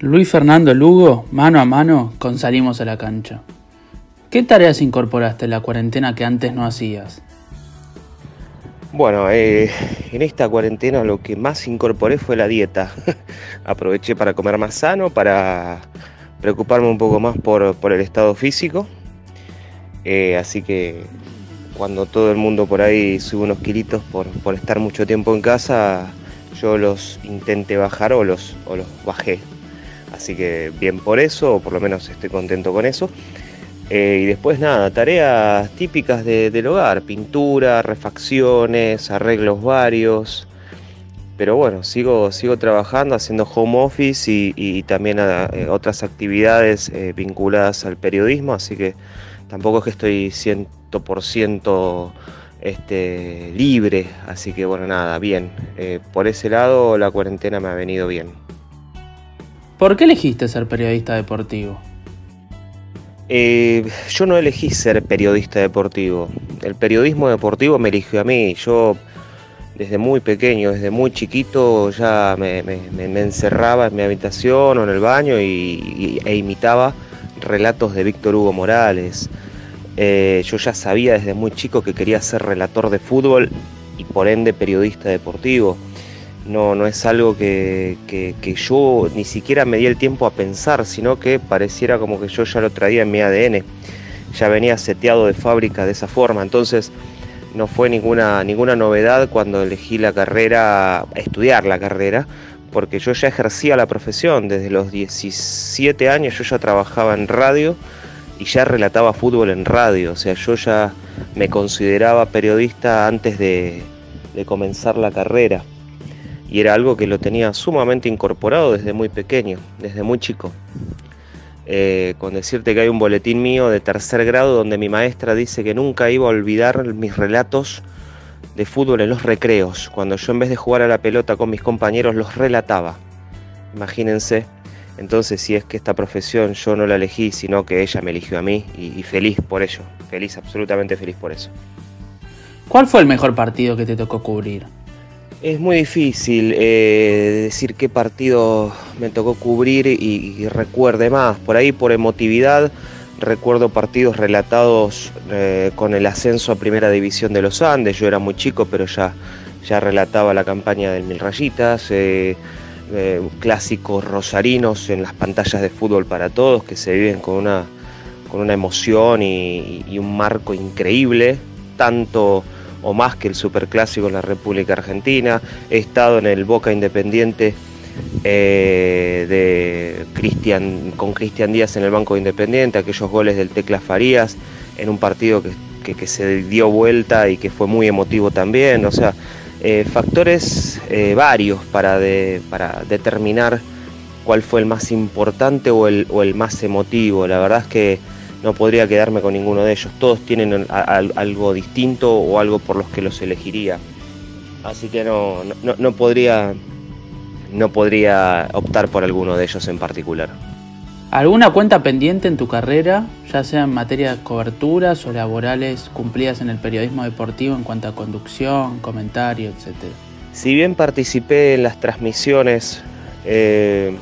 Luis Fernando Lugo, mano a mano, con Salimos a la cancha. ¿Qué tareas incorporaste en la cuarentena que antes no hacías? Bueno, eh, en esta cuarentena lo que más incorporé fue la dieta. Aproveché para comer más sano, para preocuparme un poco más por, el estado físico. Eh, así que cuando todo el mundo por ahí sube unos kilitos por, por estar mucho tiempo en casa, yo los intenté bajar o los, o los bajé. Así que bien por eso, o por lo menos estoy contento con eso. Eh, y después nada, tareas típicas del hogar, pintura, refacciones, arreglos varios. Pero bueno, sigo, sigo trabajando, haciendo home office y, también eh, otras actividades eh, vinculadas al periodismo, así que tampoco es que estoy 100% este, libre, así que bueno, nada, bien. por ese lado la cuarentena me ha venido bien. ¿Por qué elegiste ser periodista deportivo? Eh, yo no elegí ser periodista deportivo. El periodismo deportivo me eligió a mí. Yo desde muy pequeño, desde muy chiquito, ya me, encerraba en mi habitación o en el baño y, e imitaba relatos de Víctor Hugo Morales. Eh, yo ya sabía desde muy chico que quería ser relator de fútbol y por ende periodista deportivo no, no es algo que, yo ni siquiera me di el tiempo a pensar, sino que pareciera como que yo ya lo traía en mi ADN, ya venía seteado de fábrica de esa forma, entonces no fue ninguna, ninguna novedad cuando elegí la carrera, estudiar la carrera, porque yo ya ejercía la profesión, desde los 17 años yo ya trabajaba en radio y ya relataba fútbol en radio, o sea, yo ya me consideraba periodista antes de comenzar la carrera y era algo que lo tenía sumamente incorporado desde muy pequeño, desde muy chico. Eh, con decirte que hay un boletín mío de tercer grado donde mi maestra dice que nunca iba a olvidar mis relatos de fútbol en los recreos, cuando yo en vez de jugar a la pelota con mis compañeros los relataba. Imagínense, entonces si es que esta profesión yo no la elegí, sino que ella me eligió a mí y feliz por ello, feliz, absolutamente feliz por eso. ¿Cuál fue el mejor partido que te tocó cubrir? Es muy difícil eh, decir qué partido me tocó cubrir y, recuerde más. Por ahí, por emotividad, recuerdo partidos relatados eh, con el ascenso a Primera División de los Andes. Yo era muy chico, pero ya, ya relataba la campaña del Mil Rayitas. Eh, clásicos rosarinos en las pantallas de fútbol para todos que se viven con una, con una emoción y, y un marco increíble. Tanto o más que el superclásico en la República Argentina. He estado en el Boca Independiente eh, de Cristian, con Cristian Díaz en el Banco Independiente, aquellos goles del Tecla Farías en un partido que, se dio vuelta y que fue muy emotivo también. O sea, eh, factores eh, varios para, para determinar cuál fue el más importante o el, o el más emotivo. La verdad es que no podría quedarme con ninguno de ellos. Todos tienen algo distinto o algo por los que los elegiría. Así que no, no, podría, no podría optar por alguno de ellos en particular. ¿Alguna cuenta pendiente en tu carrera, ya sea en materia de coberturas o laborales cumplidas en el periodismo deportivo en cuanto a conducción, comentario, etcétera? Si bien participé en las transmisiones eh,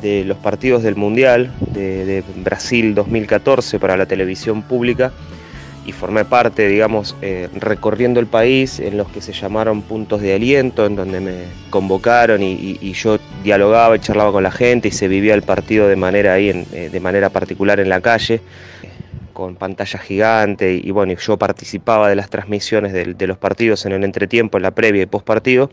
de los partidos del Mundial de, Brasil 2014 para la televisión pública y formé parte, digamos, eh, recorriendo el país en los que se llamaron puntos de aliento, en donde me convocaron y, yo dialogaba y charlaba con la gente y se vivía el partido de manera ahí, eh, de manera particular en la calle, con pantalla gigante y, bueno, yo participaba de las transmisiones de, de los partidos en el entretiempo, en la previa y post partido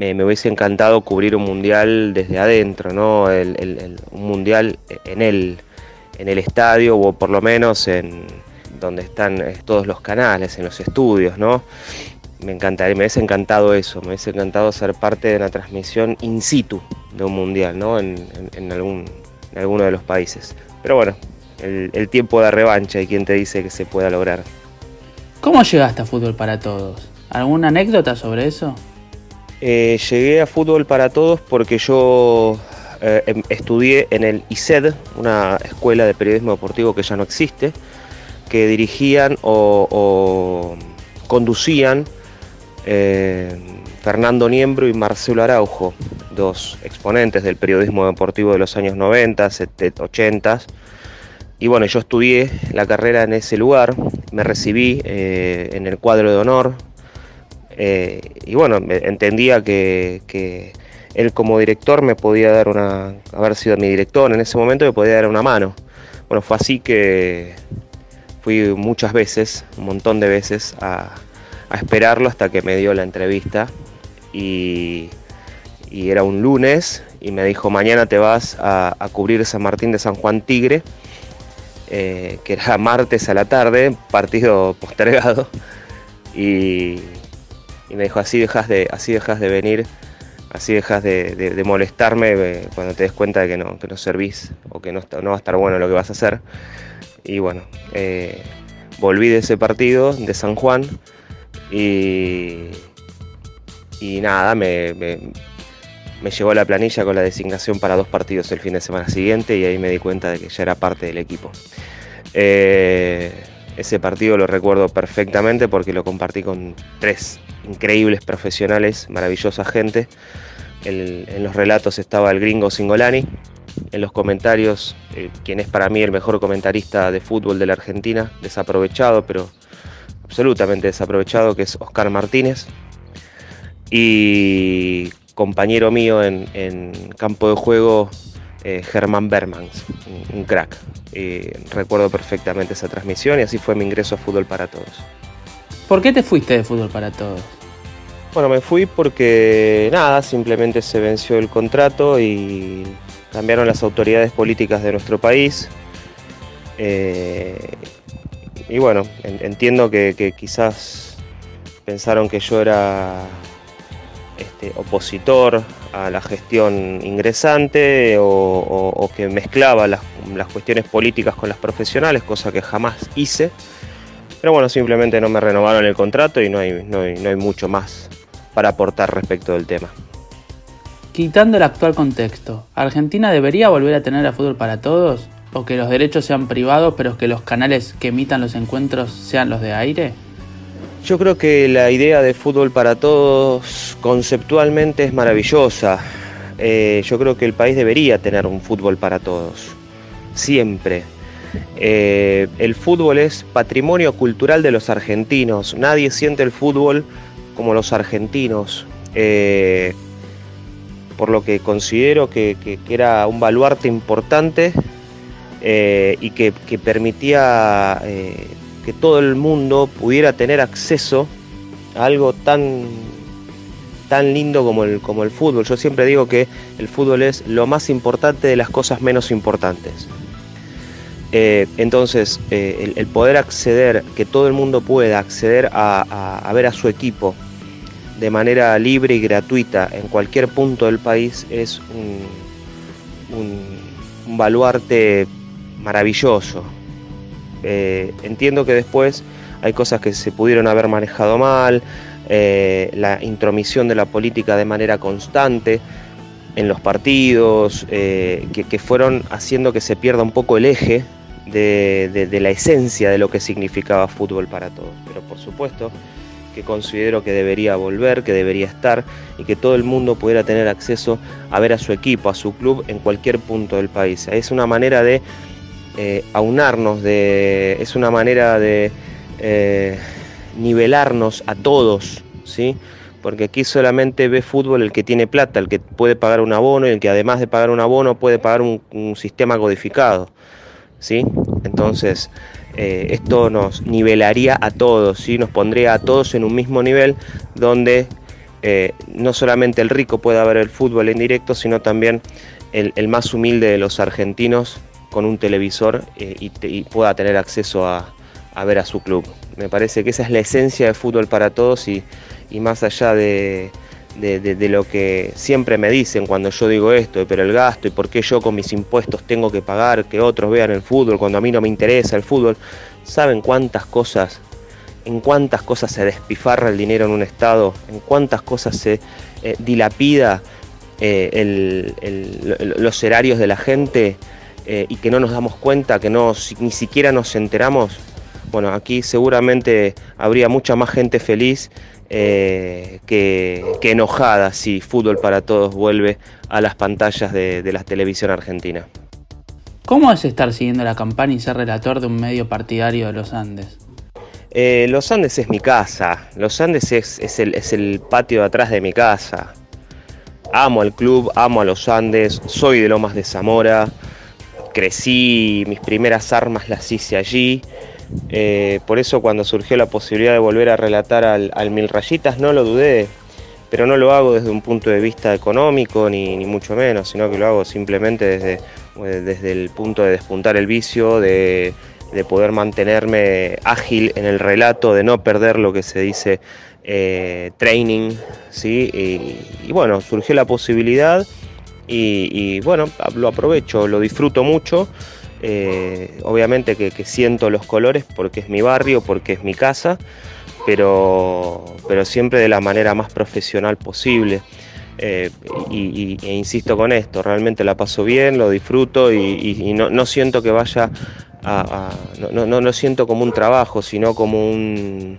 me, hubiese encantado cubrir un mundial desde adentro, ¿no? un mundial en el, en el estadio o por lo menos en donde están eh, todos los canales, en los estudios, ¿no? Me encantaría, me hubiese encantado eso, me hubiese encantado ser parte de una transmisión in situ de un mundial, ¿no? En, algún, alguno de los países. Pero bueno, el, el tiempo da revancha y quién te dice que se pueda lograr. ¿Cómo llegaste a Fútbol para Todos? ¿Alguna anécdota sobre eso? Eh, llegué a Fútbol para Todos porque yo eh, em, estudié en el ISED, una escuela de periodismo deportivo que ya no existe, que dirigían o, conducían eh, Fernando Niembro y Marcelo Araujo dos exponentes del periodismo deportivo de los años 90, 80. Y bueno, yo estudié la carrera en ese lugar, me recibí eh, en el cuadro de honor. Eh, y bueno, entendía que, él como director me podía dar una, haber sido mi director en ese momento, me podía dar una mano. Bueno, fue así que fui muchas veces, un montón de veces, a, esperarlo hasta que me dio la entrevista. Y, y era un lunes y me dijo mañana te vas a, cubrir San Martín de San Juan Tigre, eh, que era martes a la tarde, partido postergado, y, me dijo así dejas de, así dejas de venir, así dejas de, molestarme eh, cuando te des cuenta de que no, que no servís o que no, va a estar bueno lo que vas a hacer. Y bueno, eh, volví de ese partido de San Juan y, y nada, me me llevó la planilla con la designación para dos partidos el fin de semana siguiente y ahí me di cuenta de que ya era parte del equipo. Eh, ese partido lo recuerdo perfectamente porque lo compartí con tres increíbles profesionales, maravillosa gente. en los relatos estaba el gringo Singolani, en los comentarios, eh, quien es para mí el mejor comentarista de fútbol de la Argentina, desaprovechado, pero absolutamente desaprovechado, que es Oscar Martínez. Y compañero mío en, campo de juego, eh, Germán Bermans, un, crack. recuerdo perfectamente esa transmisión y así fue mi ingreso a Fútbol para Todos. ¿Por qué te fuiste de Fútbol para Todos? Bueno, me fui porque nada, simplemente se venció el contrato y cambiaron las autoridades políticas de nuestro país. Eh, y bueno, entiendo que quizás pensaron que yo era este, opositor a la gestión ingresante o, que mezclaba las, cuestiones políticas con las profesionales, cosa que jamás hice. Pero bueno, simplemente no me renovaron el contrato y no hay, no hay mucho más para aportar respecto del tema. Quitando el actual contexto, ¿Argentina debería volver a tener a fútbol para todos? ¿O que los derechos sean privados pero que los canales que emitan los encuentros sean los de aire? Yo creo que la idea de fútbol para todos conceptualmente es maravillosa. Eh, yo creo que el país debería tener un fútbol para todos, siempre. Eh, el fútbol es patrimonio cultural de los argentinos. Nadie siente el fútbol como los argentinos. Eh, por lo que considero que, era un baluarte importante y que, permitía que todo el mundo pudiera tener acceso a algo tan, tan lindo como el, como el fútbol. Yo siempre digo que el fútbol es lo más importante de las cosas menos importantes. Eh, entonces, eh, el, poder acceder, que todo el mundo pueda acceder a, ver a su equipo de manera libre y gratuita en cualquier punto del país es un, un baluarte maravilloso. Eh, entiendo que después hay cosas que se pudieron haber manejado mal, la intromisión de la política de manera constante en los partidos, que, fueron haciendo que se pierda un poco el eje de, la esencia de lo que significaba fútbol para todos. Pero por supuesto que considero que debería volver, que debería estar y que todo el mundo pudiera tener acceso a ver a su equipo, a su club en cualquier punto del país. Es una manera de eh, aunarnos, de, es una manera de eh, nivelarnos a todos, ¿sí? porque aquí solamente ve fútbol el que tiene plata, el que puede pagar un abono y el que además de pagar un abono puede pagar un, sistema codificado. ¿Sí? Entonces, eh, esto nos nivelaría a todos, ¿sí? nos pondría a todos en un mismo nivel donde no solamente el rico pueda ver el fútbol en directo, sino también el más humilde de los argentinos con un televisor eh, y, pueda tener acceso a, ver a su club. Me parece que esa es la esencia de fútbol para todos y, más allá de, lo que siempre me dicen cuando yo digo esto, pero el gasto y por qué yo con mis impuestos tengo que pagar que otros vean el fútbol cuando a mí no me interesa el fútbol, ¿saben cuántas cosas, en cuántas cosas se despifarra el dinero en un estado, en cuántas cosas se eh, dilapida eh, los erarios de la gente? Eh, y que no nos damos cuenta, que no, ni siquiera nos enteramos, bueno, aquí seguramente habría mucha más gente feliz eh, que, enojada si Fútbol para Todos vuelve a las pantallas de, la televisión argentina. ¿Cómo es estar siguiendo la campaña y ser relator de un medio partidario de los Andes? Eh, los Andes es mi casa, Los Andes es, el, es el patio de atrás de mi casa. Amo al club, amo a los Andes, soy de Lomas de Zamora, crecí, mis primeras armas las hice allí eh, por eso cuando surgió la posibilidad de volver a relatar al, Mil Rayitas no lo dudé, pero no lo hago desde un punto de vista económico ni, mucho menos, sino que lo hago simplemente desde, eh, desde el punto de despuntar el vicio, de, poder mantenerme ágil en el relato, de no perder lo que se dice eh, training, ¿sí? Y, bueno, surgió la posibilidad y bueno, lo aprovecho, lo disfruto mucho. Eh, obviamente que, siento los colores porque es mi barrio, porque es mi casa, pero, pero siempre de la manera más profesional posible. Eh, y, e insisto con esto, realmente la paso bien, lo disfruto y, no, siento que vaya a, no, no, siento como un trabajo, sino como un,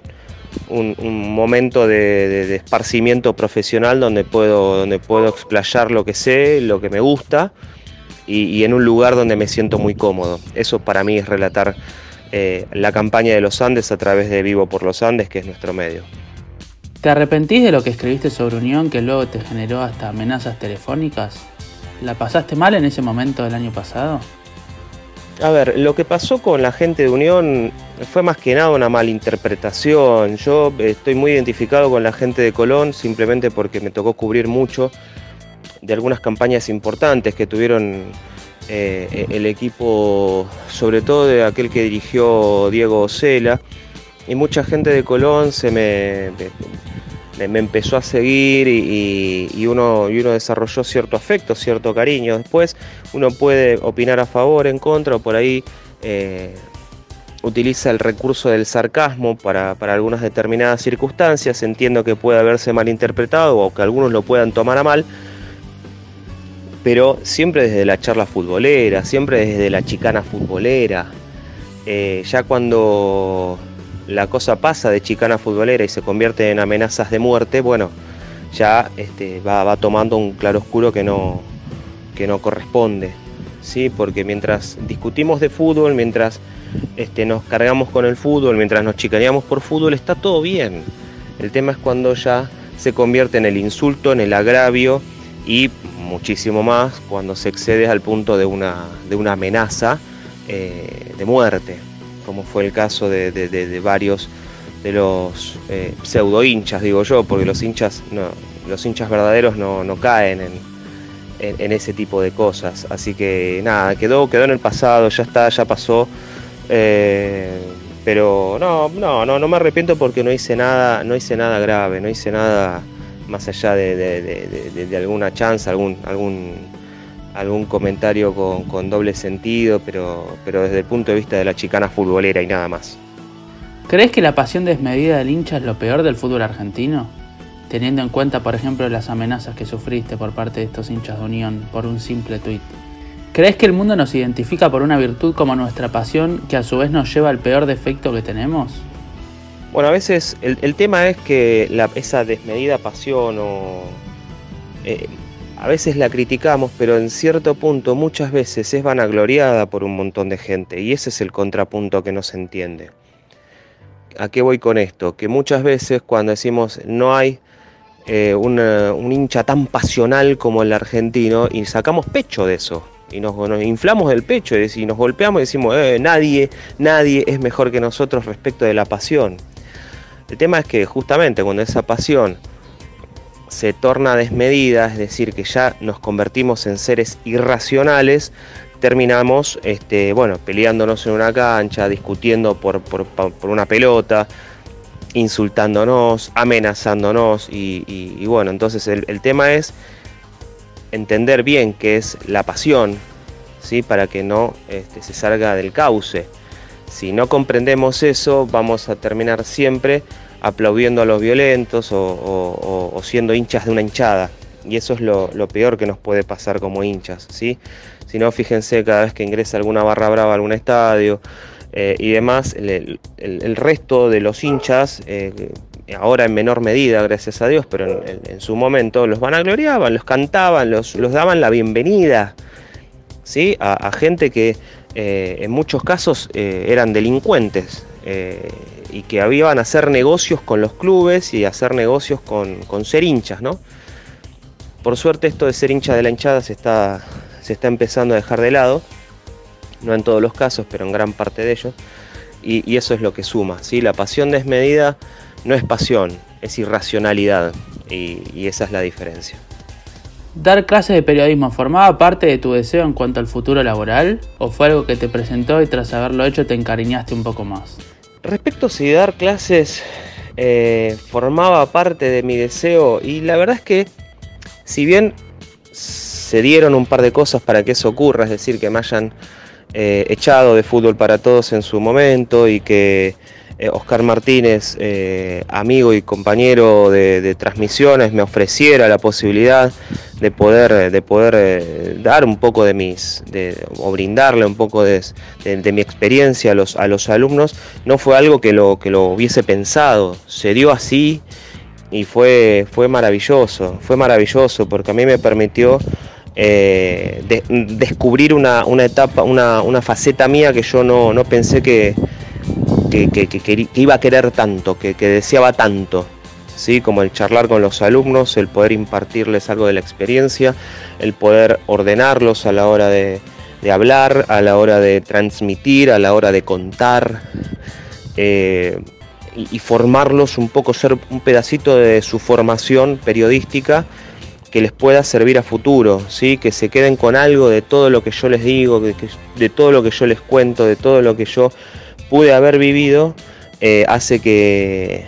un, momento de, de, esparcimiento profesional donde puedo, donde puedo explayar lo que sé, lo que me gusta y, en un lugar donde me siento muy cómodo. Eso para mí es relatar eh, la campaña de los Andes a través de Vivo por los Andes, que es nuestro medio. ¿Te arrepentís de lo que escribiste sobre Unión que luego te generó hasta amenazas telefónicas? ¿La pasaste mal en ese momento del año pasado? A ver, lo que pasó con la gente de Unión fue más que nada una malinterpretación. Yo estoy muy identificado con la gente de Colón simplemente porque me tocó cubrir mucho de algunas campañas importantes que tuvieron eh, el equipo, sobre todo de aquel que dirigió Diego Ocela, y mucha gente de Colón se me, me, empezó a seguir y, uno, y uno desarrolló cierto afecto, cierto cariño. Después uno puede opinar a favor, en contra, o por ahí eh, utiliza el recurso del sarcasmo para, para, algunas determinadas circunstancias. Entiendo que puede haberse malinterpretado o que algunos lo puedan tomar a mal pero siempre desde la charla futbolera, siempre desde la chicana futbolera. Eh, ya cuando la cosa pasa de chicana futbolera y se convierte en amenazas de muerte, bueno, ya este, va, tomando un claroscuro que no, que no corresponde. ¿sí? Porque mientras discutimos de fútbol, mientras este, nos cargamos con el fútbol, mientras nos chicaneamos por fútbol, está todo bien. El tema es cuando ya se convierte en el insulto, en el agravio y muchísimo más cuando se excede al punto de una, de una amenaza eh, de muerte, como fue el caso de, varios de los eh, pseudo hinchas, digo yo, porque los hinchas, no, los hinchas verdaderos no, caen en, en, ese tipo de cosas. Así que nada, quedó, quedó en el pasado, ya está, ya pasó. Eh, pero no, no, no, no me arrepiento porque no hice nada, no hice nada grave, no hice nada más allá de, alguna chance, algún, algún, algún comentario con, doble sentido, pero, pero desde el punto de vista de la chicana futbolera y nada más. ¿Crees que la pasión desmedida del hincha es lo peor del fútbol argentino? Teniendo en cuenta, por ejemplo, las amenazas que sufriste por parte de estos hinchas de Unión por un simple tuit. ¿Crees que el mundo nos identifica por una virtud como nuestra pasión que a su vez nos lleva al peor defecto que tenemos? Bueno, a veces el, tema es que esa desmedida pasión o... Eh, a veces la criticamos, pero en cierto punto muchas veces es vanagloriada por un montón de gente y ese es el contrapunto que no se entiende. ¿A qué voy con esto? Que muchas veces cuando decimos no hay eh, un hincha tan pasional como el argentino y sacamos pecho de eso y nos, inflamos el pecho y nos golpeamos y decimos eh, nadie, nadie es mejor que nosotros respecto de la pasión. El tema es que justamente cuando esa pasión se torna desmedida, es decir, que ya nos convertimos en seres irracionales, terminamos este, bueno, peleándonos en una cancha, discutiendo por, una pelota, insultándonos, amenazándonos y, bueno, entonces el, tema es entender bien qué es la pasión, ¿sí? para que no este, se salga del cauce. Si no comprendemos eso, vamos a terminar siempre aplaudiendo a los violentos o, siendo hinchas de una hinchada. Y eso es lo, peor que nos puede pasar como hinchas. ¿sí? Si no, fíjense cada vez que ingresa alguna barra brava a algún estadio, eh, y demás, el, resto de los hinchas, eh, ahora en menor medida, gracias a Dios, pero en, su momento los vanagloriaban, los cantaban, los, los daban la bienvenida ¿sí? a, gente que eh, en muchos casos eran delincuentes y que iban a hacer negocios con los clubes y hacer negocios con, con ser hinchas, ¿no? Por suerte esto de ser hincha de la hinchada se está, se está empezando a dejar de lado no en todos los casos, pero en gran parte de ellos, y, eso es lo que suma. ¿sí? La pasión desmedida no es pasión, es irracionalidad, y, esa es la diferencia. ¿Dar clases de periodismo formaba parte de tu deseo en cuanto al futuro laboral o fue algo que te presentó y tras haberlo hecho te encariñaste un poco más? Respecto a si dar clases eh, formaba parte de mi deseo y la verdad es que si bien se dieron un par de cosas para que eso ocurra, es decir, que me hayan eh, echado de fútbol para todos en su momento y que Oscar Martínez, eh, amigo y compañero de, transmisiones, me ofreciera la posibilidad de poder, de poder dar un poco de mis, o brindarle un poco de, mi experiencia a los, a los alumnos, no fue algo que lo, que lo hubiese pensado, se dio así y fue, fue maravilloso, fue maravilloso porque a mí me permitió eh, descubrir una, etapa, una, faceta mía que yo no, pensé que, que, iba a querer tanto, que, deseaba tanto. ¿sí? Como el charlar con los alumnos, el poder impartirles algo de la experiencia, el poder ordenarlos a la hora de, hablar, a la hora de transmitir, a la hora de contar. Eh, y formarlos un poco, ser un pedacito de su formación periodística que les pueda servir a futuro, ¿sí? que se queden con algo de todo lo que yo les digo, de, todo lo que yo les cuento, de todo lo que yo pude haber vivido, eh, hace que,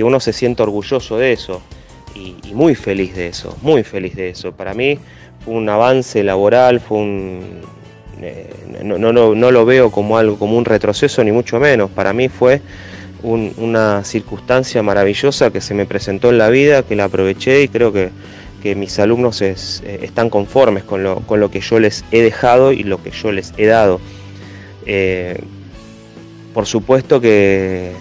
uno se sienta orgulloso de eso y, muy feliz de eso, muy feliz de eso. Para mí fue un avance laboral, fue un... Eh, no, no, lo veo como algo, como un retroceso, ni mucho menos. Para mí fue una circunstancia maravillosa que se me presentó en la vida, que la aproveché y creo que que mis alumnos eh, están conformes con lo, con lo, que yo les he dejado y lo que yo les he dado. Por supuesto que,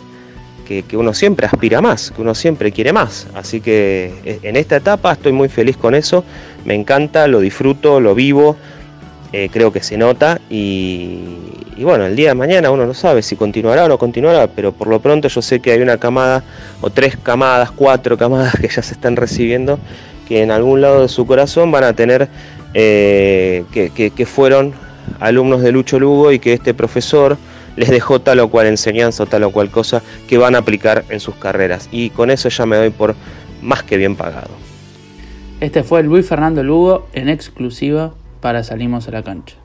que, uno siempre aspira más, que uno siempre quiere más. Así que eh, en esta etapa estoy muy feliz con eso, me encanta, lo disfruto, lo vivo, creo que se nota y, y, bueno, el día de mañana uno no sabe si continuará o no continuará, pero por lo pronto yo sé que hay una camada o tres camadas, cuatro camadas que ya se están recibiendo que en algún lado de su corazón van a tener eh, que, fueron alumnos de Lucho Lugo y que este profesor les dejó tal o cual enseñanza o tal o cual cosa que van a aplicar en sus carreras. Y con eso ya me doy por más que bien pagado. Este fue Luis Fernando Lugo en exclusiva para Salimos a la Cancha.